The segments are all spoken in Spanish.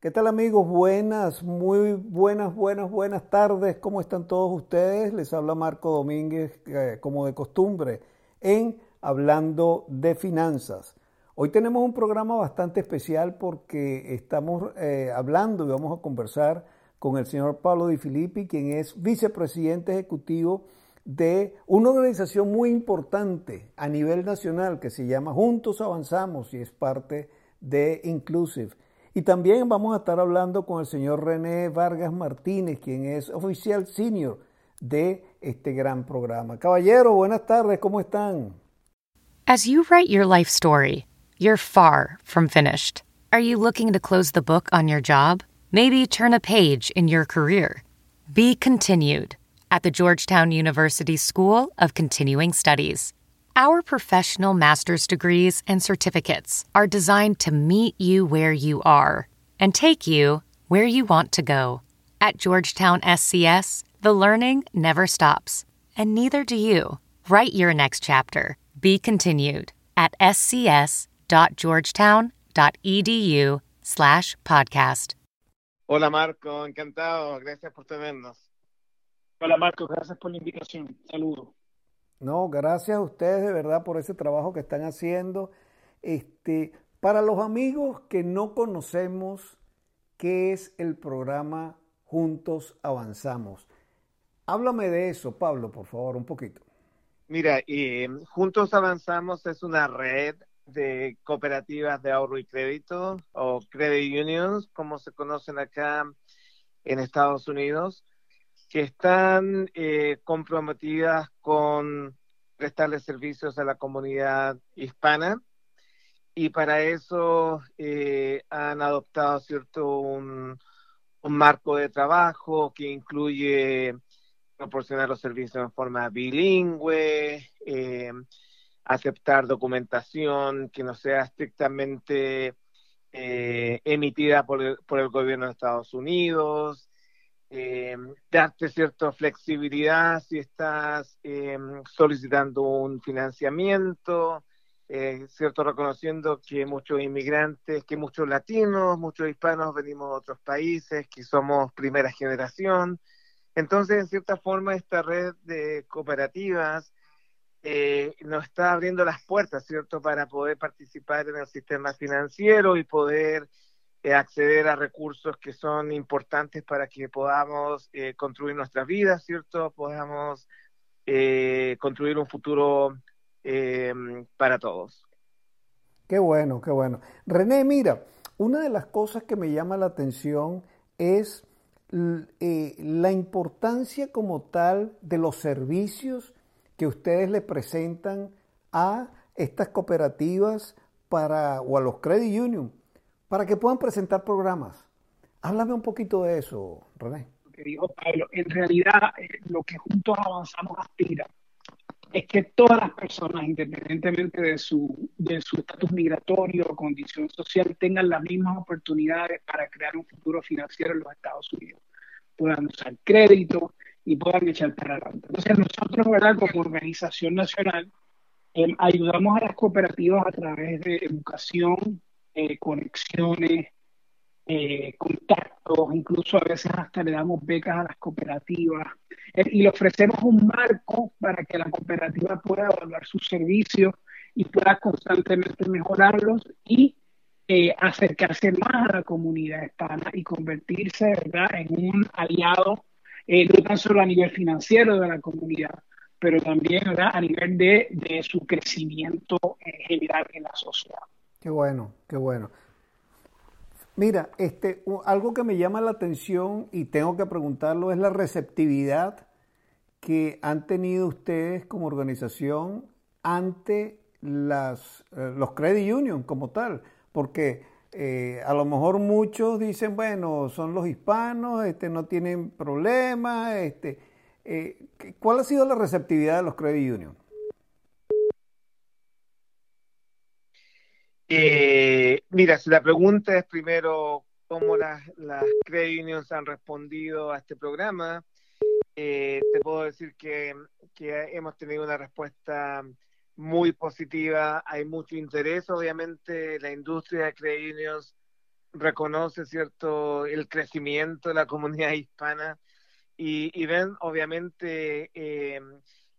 ¿Qué tal amigos? Buenas, muy buenas, buenas, buenas tardes. ¿Cómo están todos ustedes? Les habla Marco Domínguez, eh, como de costumbre, en Hablando de Finanzas. Hoy tenemos un programa bastante especial porque estamos eh, hablando y vamos a conversar con el señor Pablo Di Filippi, quien es vicepresidente ejecutivo de una organización muy importante a nivel nacional que se llama Juntos Avanzamos y es parte de Inclusive. Y también vamos a estar hablando con el señor René Vargas Martínez, quien es oficial senior de este gran programa. Caballero, buenas tardes, ¿cómo están? As you write your life story, you're far from finished. Are you looking to close the book on your job? Maybe turn a page in your career? Be continued at the Georgetown University School of Continuing Studies. Our professional master's degrees and certificates are designed to meet you where you are and take you where you want to go. At Georgetown SCS, the learning never stops, and neither do you. Write your next chapter. Be continued at scs.georgetown.edu slash podcast. Hola Marco, encantado, gracias por tenernos. Hola Marco, gracias por la invitación. Saludos. No, gracias a ustedes de verdad por ese trabajo que están haciendo. Este, para los amigos que no conocemos qué es el programa Juntos Avanzamos. Háblame de eso, Pablo, por favor, un poquito. Mira, eh, Juntos Avanzamos es una red de cooperativas de ahorro y crédito o credit unions, como se conocen acá en Estados Unidos, que están eh, comprometidas con prestarle servicios a la comunidad hispana. Y para eso eh, han adoptado cierto un, marco de trabajo que incluye proporcionar los servicios en forma bilingüe, eh, aceptar documentación que no sea estrictamente eh, emitida por el, por el gobierno de Estados Unidos, eh, darte cierta flexibilidad si estás eh, solicitando un financiamiento, eh, cierto reconociendo que muchos inmigrantes, que muchos latinos, muchos hispanos venimos de otros países, que somos primera generación. Entonces, en cierta forma, esta red de cooperativas eh, nos está abriendo las puertas, ¿cierto?, para poder participar en el sistema financiero y poder eh, acceder a recursos que son importantes para que podamos eh, construir nuestras vidas, ¿cierto? Podamos eh, construir un futuro para todos. Qué bueno, qué bueno. René, mira, una de las cosas que me llama la atención es la importancia como tal de los servicios que ustedes le presentan a estas cooperativas para, o a los credit union para que puedan presentar programas. Háblame un poquito de eso, René. Lo que dijo Pablo, en realidad eh, lo que juntos avanzamos aspira es que todas las personas, independientemente de su de su estatus migratorio o condición social, tengan las mismas oportunidades para crear un futuro financiero en los Estados Unidos. Puedan usar crédito y puedan echar para adelante. Entonces nosotros, ¿verdad? como organización nacional, eh, ayudamos a las cooperativas a través de educación, eh, conexiones, eh, contactos, incluso a veces hasta le damos becas a las cooperativas eh, y le ofrecemos un marco para que la cooperativa pueda evaluar sus servicios y pueda constantemente mejorarlos y eh, acercarse más a la comunidad hispana y convertirse ¿verdad? en un aliado, eh, no tan solo a nivel financiero de la comunidad, pero también ¿verdad? a nivel de, de su crecimiento en general en la sociedad. Qué bueno, qué bueno. Mira, este, algo que me llama la atención y tengo que preguntarlo es la receptividad que han tenido ustedes como organización ante las, eh, los credit union como tal, porque eh, a lo mejor muchos dicen, bueno, son los hispanos, este, no tienen problemas, este, eh, ¿cuál ha sido la receptividad de los credit union? Eh, mira, si la pregunta es primero cómo las, las credit unions han respondido a este programa, eh, te puedo decir que, hemos tenido una respuesta muy positiva, hay mucho interés, obviamente. La industria de credit unions reconoce, ¿cierto?, el crecimiento de la comunidad hispana. Y, ven, obviamente, eh,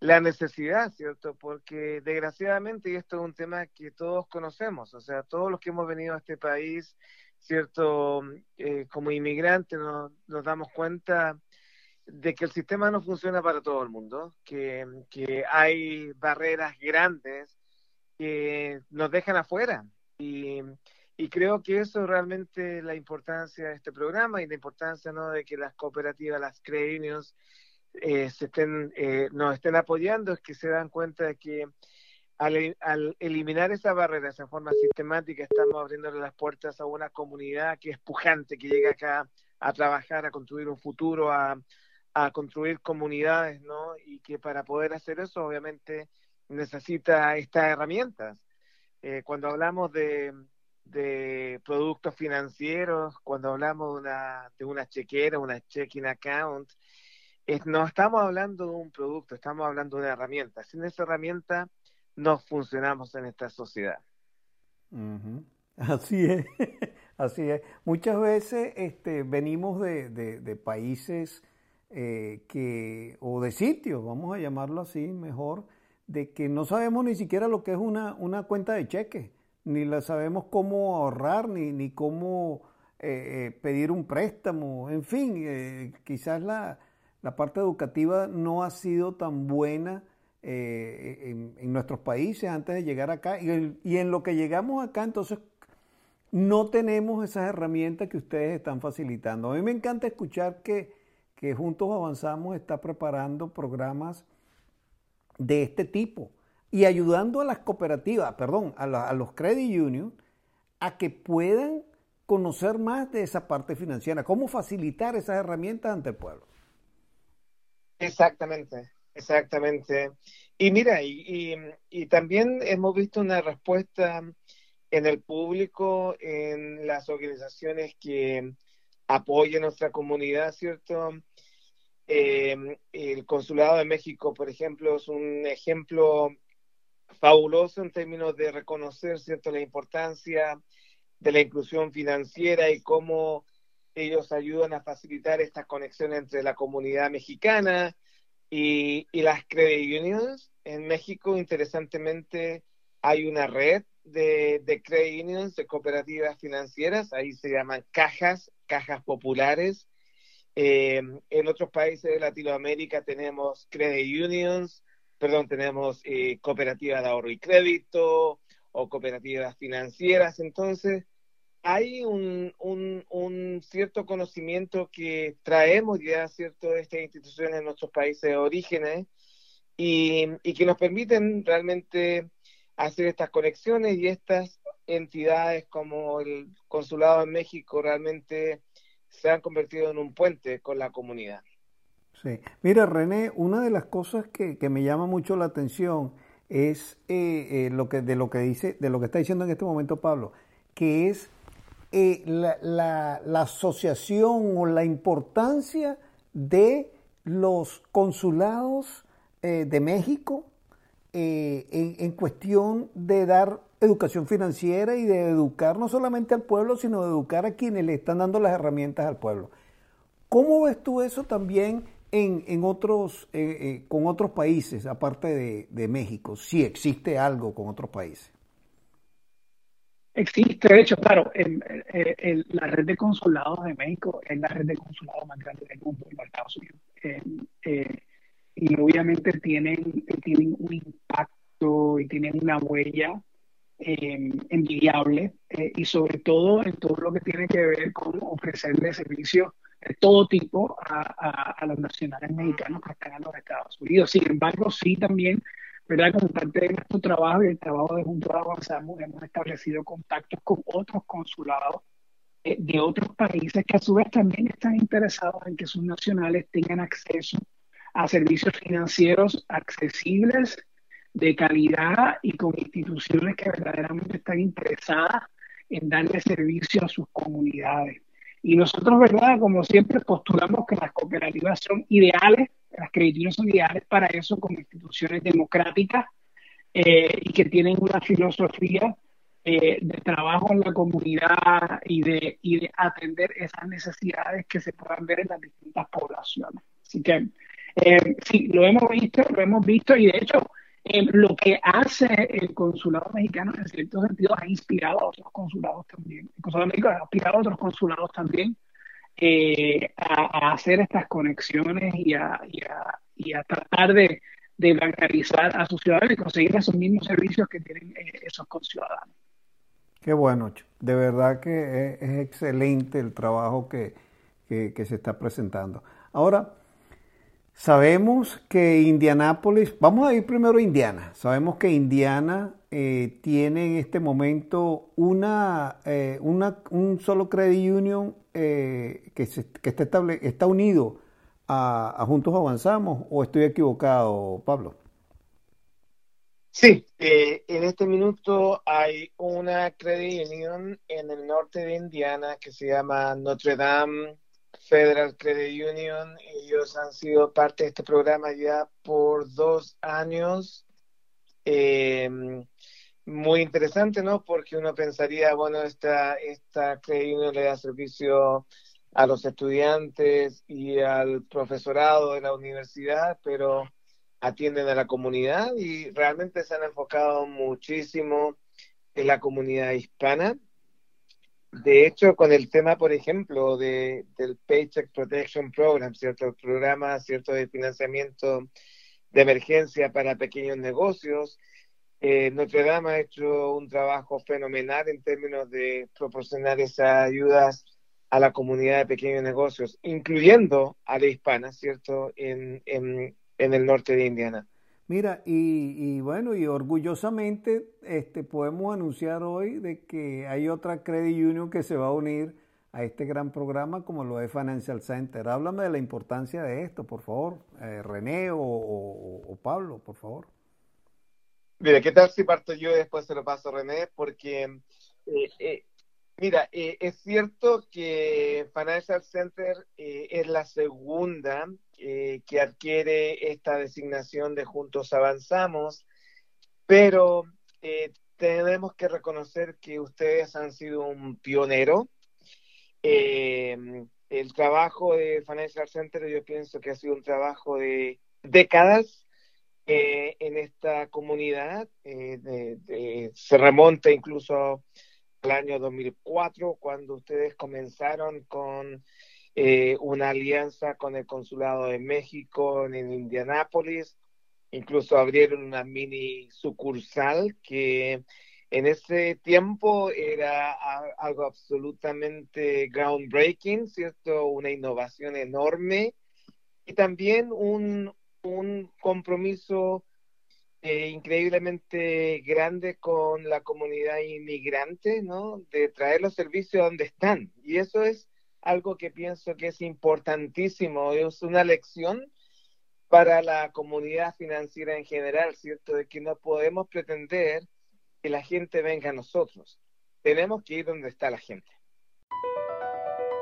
la necesidad, ¿cierto? Porque desgraciadamente, y esto es un tema que todos conocemos, o sea, todos los que hemos venido a este país, ¿cierto? Eh, como inmigrantes nos, damos cuenta de que el sistema no funciona para todo el mundo, que, hay barreras grandes que nos dejan afuera. Y, creo que eso es realmente la importancia de este programa y la importancia ¿no? de que las cooperativas, las credit unions, eh, se estén, eh, nos estén apoyando es que se dan cuenta de que al, al, eliminar esa barrera de forma sistemática estamos abriéndole las puertas a una comunidad que es pujante, que llega acá a trabajar, a construir un futuro, a, a construir comunidades, ¿no? Y que para poder hacer eso obviamente necesita estas herramientas. Eh, cuando hablamos de, de productos financieros, cuando hablamos de una, de una chequera, una checking account, no estamos hablando de un producto, estamos hablando de una herramienta. Sin esa herramienta no funcionamos en esta sociedad. Así es, así es. Muchas veces este, venimos de, de, países eh, que, o de sitios, vamos a llamarlo así mejor, de que no sabemos ni siquiera lo que es una, una cuenta de cheque, ni la sabemos cómo ahorrar, ni, ni cómo eh, eh, pedir un préstamo, en fin, quizás la, la parte educativa no ha sido tan buena eh, en, nuestros países antes de llegar acá. Y, y, en lo que llegamos acá, entonces, no tenemos esas herramientas que ustedes están facilitando. A mí me encanta escuchar que, Juntos Avanzamos está preparando programas de este tipo y ayudando a las cooperativas, perdón, a, a los credit unions a que puedan conocer más de esa parte financiera, cómo facilitar esas herramientas ante el pueblo. Exactamente, exactamente. Y mira, y, también hemos visto una respuesta en el público, en las organizaciones que apoyan nuestra comunidad, ¿cierto? Eh, el Consulado de México, por ejemplo, es un ejemplo fabuloso en términos de reconocer, ¿cierto?, la importancia de la inclusión financiera y cómo ellos ayudan a facilitar esta conexión entre la comunidad mexicana y, las credit unions. En México, interesantemente, hay una red de, de credit unions, de cooperativas financieras, ahí se llaman cajas, cajas populares. Eh, en otros países de Latinoamérica tenemos credit unions, perdón, tenemos eh, cooperativas de ahorro y crédito o cooperativas financieras. Entonces, hay un, cierto conocimiento que traemos ya, ¿cierto?, de estas instituciones en nuestros países de orígenes y, y que nos permiten realmente hacer estas conexiones y estas entidades como el Consulado en México realmente se han convertido en un puente con la comunidad. Sí. Mira, René, una de las cosas que, que me llama mucho la atención es eh, eh, lo que, de lo que dice, de lo que está diciendo en este momento Pablo, que es eh, la, asociación o la importancia de los consulados eh, de México eh, en, cuestión de dar educación financiera y de educar no solamente al pueblo, sino de educar a quienes le están dando las herramientas al pueblo. ¿Cómo ves tú eso también en, en otros, con otros países, aparte de México? Si existe algo con otros países. Existe, de hecho, claro, la red de consulados de México es la red de consulados más grande del mundo en Estados Unidos. Eh, y obviamente tienen, tienen un impacto y tienen una huella envidiable eh, y sobre todo en todo lo que tiene que ver con ofrecerle servicios de todo tipo a, a los nacionales mexicanos que están en los Estados Unidos. Sin embargo, sí también ¿verdad? Como parte de nuestro trabajo y el trabajo de Juntos Avanzamos, hemos establecido contactos con otros consulados eh, de otros países que a su vez también están interesados en que sus nacionales tengan acceso a servicios financieros accesibles, de calidad y con instituciones que verdaderamente están interesadas en darle servicio a sus comunidades. Y nosotros, ¿verdad? Como siempre, postulamos que las cooperativas son ideales las crediticias son ideales para eso como instituciones democráticas eh, y que tienen una filosofía eh, de trabajo en la comunidad y de, y de atender esas necesidades que se puedan ver en las distintas poblaciones. Así que eh, sí, lo hemos visto, lo hemos visto y de hecho eh, lo que hace el consulado mexicano en cierto sentido ha inspirado a otros consulados también. El consulado mexicano ha inspirado a otros consulados también a, hacer estas conexiones y a, y a, tratar de, de bancarizar a sus ciudadanos y conseguir esos mismos servicios que tienen esos conciudadanos. Qué bueno, de verdad que es, excelente el trabajo que, se está presentando. Ahora, sabemos que Indianápolis, vamos a ir primero a Indiana, sabemos que Indiana eh, tiene en este momento una, eh, una un solo credit union eh, que, que está, estable, está unido a, a Juntos Avanzamos, o estoy equivocado, Pablo? Sí, eh, en este minuto hay una credit union en el norte de Indiana que se llama Notre Dame Federal Credit Union. Ellos han sido parte de este programa ya por dos años. Em, muy interesante, ¿no? Porque uno pensaría, bueno, esta, esta union le da servicio a los estudiantes y al profesorado de la universidad, pero atienden a la comunidad y realmente se han enfocado muchísimo en la comunidad hispana. De hecho, con el tema, por ejemplo, de, del Paycheck Protection Program, ¿cierto? El programa, ¿cierto?, de financiamiento de emergencia para pequeños negocios. Eh, Notre Dame ha hecho un trabajo fenomenal en términos de proporcionar esas ayudas a la comunidad de pequeños negocios, incluyendo a la hispana, ¿cierto?, en, el norte de Indiana. Mira, y, bueno, y orgullosamente este, podemos anunciar hoy de que hay otra Credit Union que se va a unir a este gran programa como lo es Financial Center. Háblame de la importancia de esto, por favor, eh, René o, Pablo, por favor. Mira, ¿qué tal si parto yo y después se lo paso a René? Porque, eh, eh, mira, es cierto que Financial Center es la segunda eh, que adquiere esta designación de Juntos Avanzamos, pero eh, tenemos que reconocer que ustedes han sido un pionero. Eh, el trabajo de Financial Center yo pienso que ha sido un trabajo de décadas en esta comunidad. se remonta incluso al año 2004, cuando ustedes comenzaron con eh, una alianza con el Consulado de México en Indianápolis, incluso abrieron una mini sucursal que en ese tiempo era algo absolutamente groundbreaking, ¿cierto? Una innovación enorme y también un, un compromiso eh, increíblemente grande con la comunidad inmigrante, ¿no? De traer los servicios donde están. Y eso es algo que pienso que es importantísimo, es una lección para la comunidad financiera en general, ¿cierto? De que no podemos pretender que la gente venga a nosotros. Tenemos que ir donde está la gente.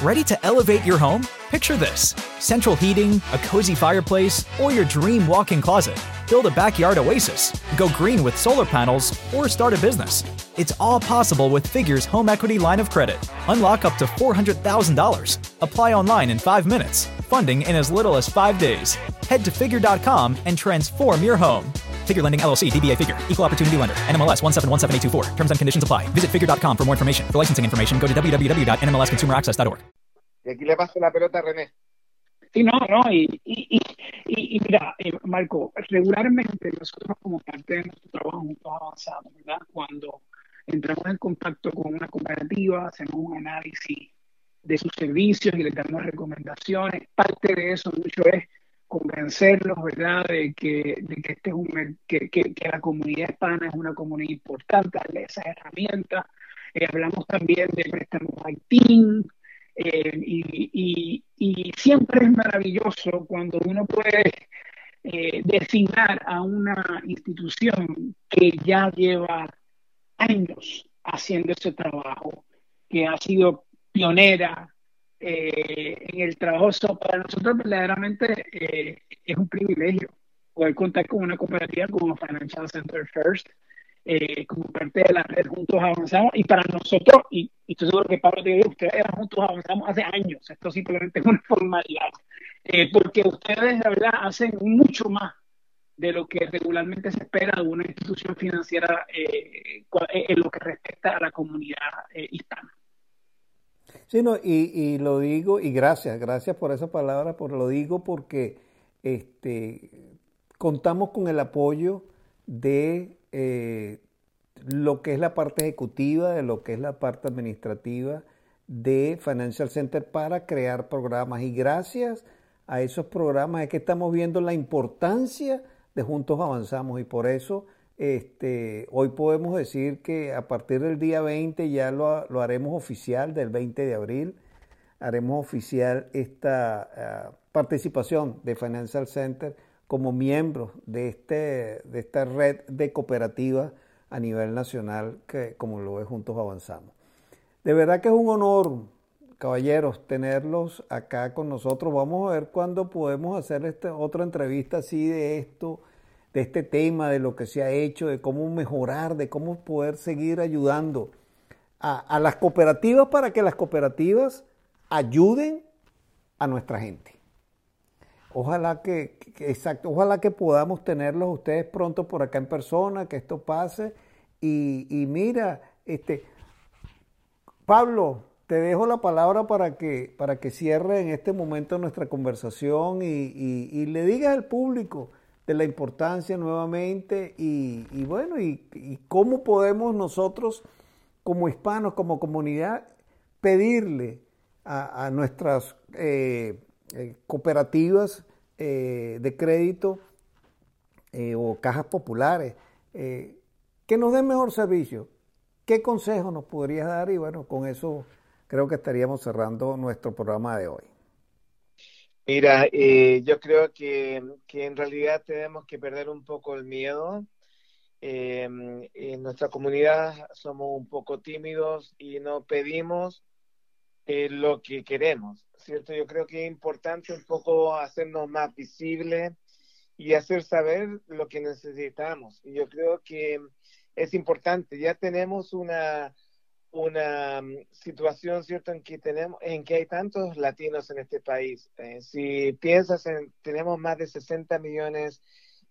Ready to elevate your home? Picture this. Central heating, a cozy fireplace, or your dream walk-in closet. Build a backyard oasis, go green with solar panels, or start a business. It's all possible with Figure's home equity line of credit. Unlock up to $400,000. Apply online in five minutes. Funding in as little as five days. Head to figure.com and transform your home. Figure Lending LLC, DBA Figure, Equal Opportunity Lender, NMLS 1717824. Terms and conditions apply. Visit figure.com for more information. For licensing information, go to www.nmlsconsumeraccess.org. Y aquí le paso la pelota a René. Sí, no, no, y, y, y, y mira, eh, Marco, regularmente nosotros como parte de nuestro trabajo juntos avanzamos, ¿verdad? Cuando entramos en contacto con una cooperativa, hacemos un análisis de sus servicios y les damos recomendaciones. Parte de eso mucho es convencerlos, ¿verdad?, de que, de que, este es un, que, que, que la comunidad hispana es una comunidad importante, darle esas herramientas hablamos también de préstamos Haití, y, y, siempre es maravilloso cuando uno puede designar a una institución que ya lleva años haciendo ese trabajo, que ha sido pionera eh, en el trabajo. para nosotros verdaderamente eh, es un privilegio poder contar con una cooperativa como Financial Center First, eh, como parte de la red Juntos Avanzamos. Y para nosotros, y, y estoy seguro que Pablo te digo, ustedes eran Juntos Avanzamos hace años. Esto simplemente es una formalidad. porque ustedes, de verdad, hacen mucho más de lo que regularmente se espera de una institución financiera en lo que respecta a la comunidad hispana. Sí, no, y, y, lo digo, y gracias, gracias por esa palabra, por lo digo porque este, contamos con el apoyo de eh, lo que es la parte ejecutiva, de lo que es la parte administrativa de Financial Center para crear programas. Y gracias a esos programas es que estamos viendo la importancia de Juntos Avanzamos y por eso este, hoy podemos decir que a partir del día 20 ya lo, lo haremos oficial, del 20 de abril, haremos oficial esta ah, participación de Financial Center como miembro de, este, de esta red de cooperativas a nivel nacional que como lo ve Juntos Avanzamos. De verdad que es un honor, caballeros, tenerlos acá con nosotros. Vamos a ver cuándo podemos hacer esta, otra entrevista así de esto de este tema, de lo que se ha hecho, de cómo mejorar, de cómo poder seguir ayudando a, las cooperativas para que las cooperativas ayuden a nuestra gente. Ojalá que, exacto, ojalá que podamos tenerlos ustedes pronto por acá en persona, que esto pase. Y, mira, este, Pablo, te dejo la palabra para que, para que cierre en este momento nuestra conversación y, y le digas al público de la importancia nuevamente y, bueno, y, cómo podemos nosotros como hispanos, como comunidad, pedirle a, nuestras eh, eh, cooperativas eh, de crédito o cajas populares que nos den mejor servicio. ¿Qué consejo nos podrías dar? Y bueno, con eso creo que estaríamos cerrando nuestro programa de hoy. Mira, eh, yo creo que, en realidad tenemos que perder un poco el miedo. Eh, en nuestra comunidad somos un poco tímidos y no pedimos eh, lo que queremos, ¿cierto? Yo creo que es importante un poco hacernos más visibles y hacer saber lo que necesitamos. Y yo creo que es importante. Ya tenemos una una mm, situación, ¿cierto?, en que tenemos, en que hay tantos latinos en este país. Eh, si piensas en, tenemos más de 60 millones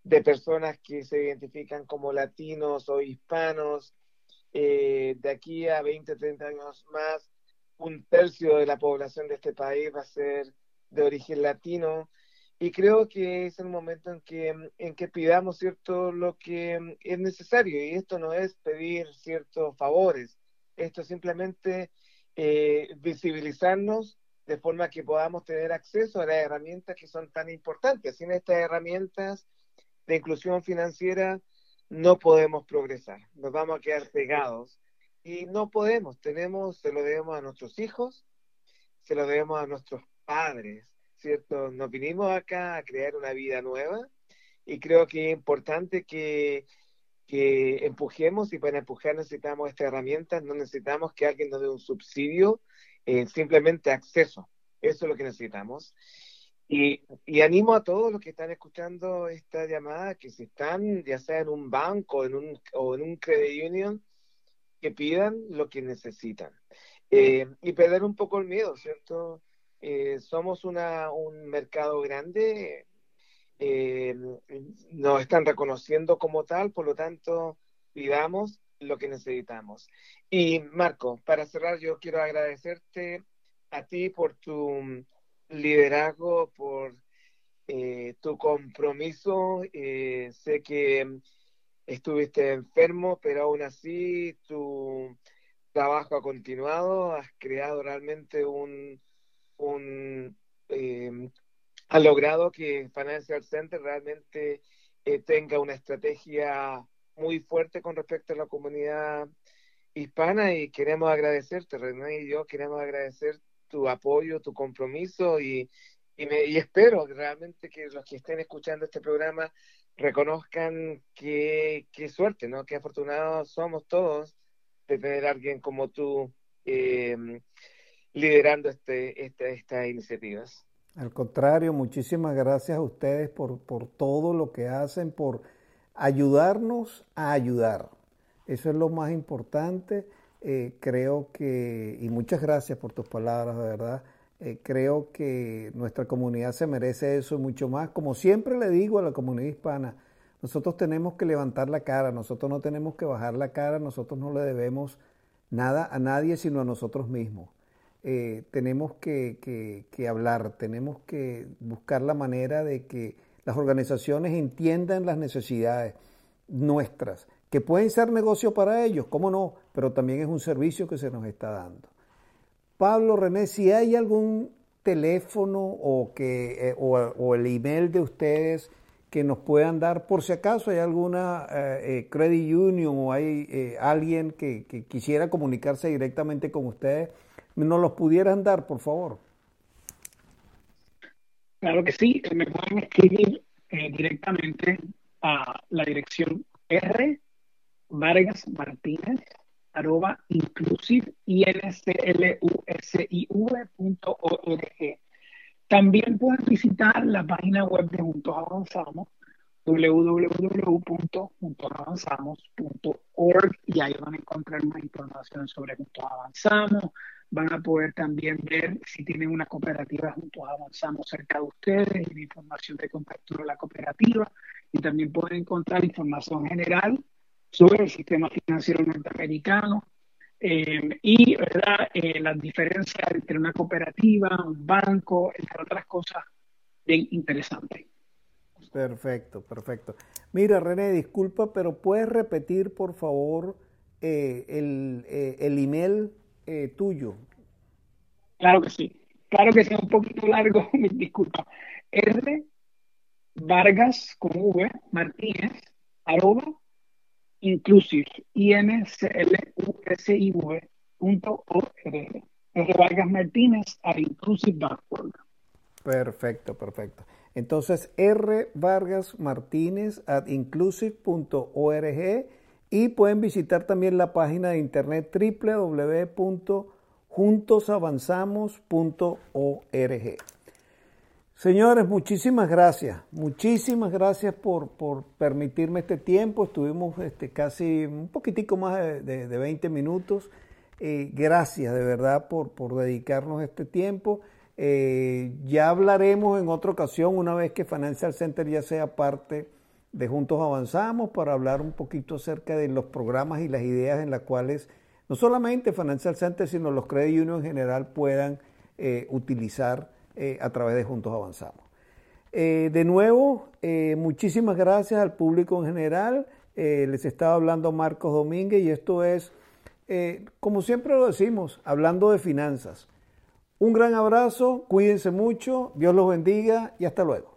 de personas que se identifican como latinos o hispanos, eh, de aquí a 20, 30 años más, un tercio de la población de este país va a ser de origen latino. Y creo que es el momento en que, en que pidamos, ¿cierto?, lo que mm, es necesario. Y esto no es pedir ciertos favores, esto es simplemente eh, visibilizarnos de forma que podamos tener acceso a las herramientas que son tan importantes. Sin estas herramientas de inclusión financiera no podemos progresar, nos vamos a quedar pegados y no podemos, tenemos, se lo debemos a nuestros hijos, se lo debemos a nuestros padres, ¿cierto? Nos vinimos acá a crear una vida nueva y creo que es importante que que empujemos y para empujar necesitamos esta herramienta, no necesitamos que alguien nos dé un subsidio, eh, simplemente acceso. Eso es lo que necesitamos. Y, y, animo a todos los que están escuchando esta llamada, que si están ya sea en un banco en un, o en un credit union, que pidan lo que necesitan. Eh, y perder un poco el miedo, ¿cierto? Eh, somos una, un mercado grande, eh, nos están reconociendo como tal, por lo tanto, pidamos lo que necesitamos. Y Marco, para cerrar, yo quiero agradecerte a ti por tu liderazgo, por eh, tu compromiso. Eh, sé que estuviste enfermo, pero aún así tu trabajo ha continuado, has creado realmente un, un eh, ha logrado que Financial Center realmente eh, tenga una estrategia muy fuerte con respecto a la comunidad hispana y queremos agradecerte, René y yo queremos agradecer tu apoyo, tu compromiso y, y, me, y espero realmente que los que estén escuchando este programa reconozcan qué suerte, ¿no? Qué afortunados somos todos de tener a alguien como tú eh, liderando este, este, estas iniciativas. Al contrario, muchísimas gracias a ustedes por, por todo lo que hacen, por ayudarnos a ayudar. Eso es lo más importante. Eh, creo que, y muchas gracias por tus palabras, de verdad. Eh, creo que nuestra comunidad se merece eso y mucho más. Como siempre le digo a la comunidad hispana, nosotros tenemos que levantar la cara, nosotros no tenemos que bajar la cara, nosotros no le debemos nada a nadie sino a nosotros mismos. Eh, tenemos que, hablar, tenemos que buscar la manera de que las organizaciones entiendan las necesidades nuestras, que pueden ser negocio para ellos, cómo no, pero también es un servicio que se nos está dando. Pablo René, si hay algún teléfono o, que, eh, o el email de ustedes, que nos puedan dar, por si acaso hay alguna eh, eh, credit union o hay eh, alguien que, quisiera comunicarse directamente con ustedes, nos los pudieran dar, por favor. Claro que sí, me pueden escribir directamente a la dirección R Vargas Martínez arroba inclusive también pueden visitar la página web de Juntos Avanzamos, www.juntosavanzamos.org y ahí van a encontrar más información sobre Juntos Avanzamos. Van a poder también ver si tienen una cooperativa Juntos Avanzamos cerca de ustedes y la información de contacto de la cooperativa. Y también pueden encontrar información general sobre el sistema financiero norteamericano, eh, y ¿verdad? Eh, las diferencias entre una cooperativa, un banco, entre otras cosas bien interesantes. Perfecto, perfecto. Mira, René, disculpa, pero ¿puedes repetir, por favor, eh, el, el, email tuyo? Claro que sí. Claro que sea un poquito largo, disculpa. R Vargas con V Martínez arroba inclusive, inclusiv.org. Es Vargas Martínez a inclusive.org. Perfecto, perfecto. Entonces, R. Vargas Martínez at inclusive.org y pueden visitar también la página de internet www.juntosavanzamos.org. Señores, muchísimas gracias, muchísimas gracias por, permitirme este tiempo. Estuvimos este, casi un poquitico más de, 20 minutos. Eh, gracias de verdad por, por dedicarnos este tiempo. Eh, ya hablaremos en otra ocasión, una vez que Financial Center ya sea parte de Juntos Avanzamos, para hablar un poquito acerca de los programas y las ideas en las cuales no solamente Financial Center, sino los credit unions en general puedan eh, utilizar eh, a través de Juntos Avanzamos. De nuevo, muchísimas gracias al público en general. les estaba hablando Marcos Domínguez y esto es, como siempre lo decimos, hablando de finanzas. Un gran abrazo, cuídense mucho, Dios los bendiga y hasta luego.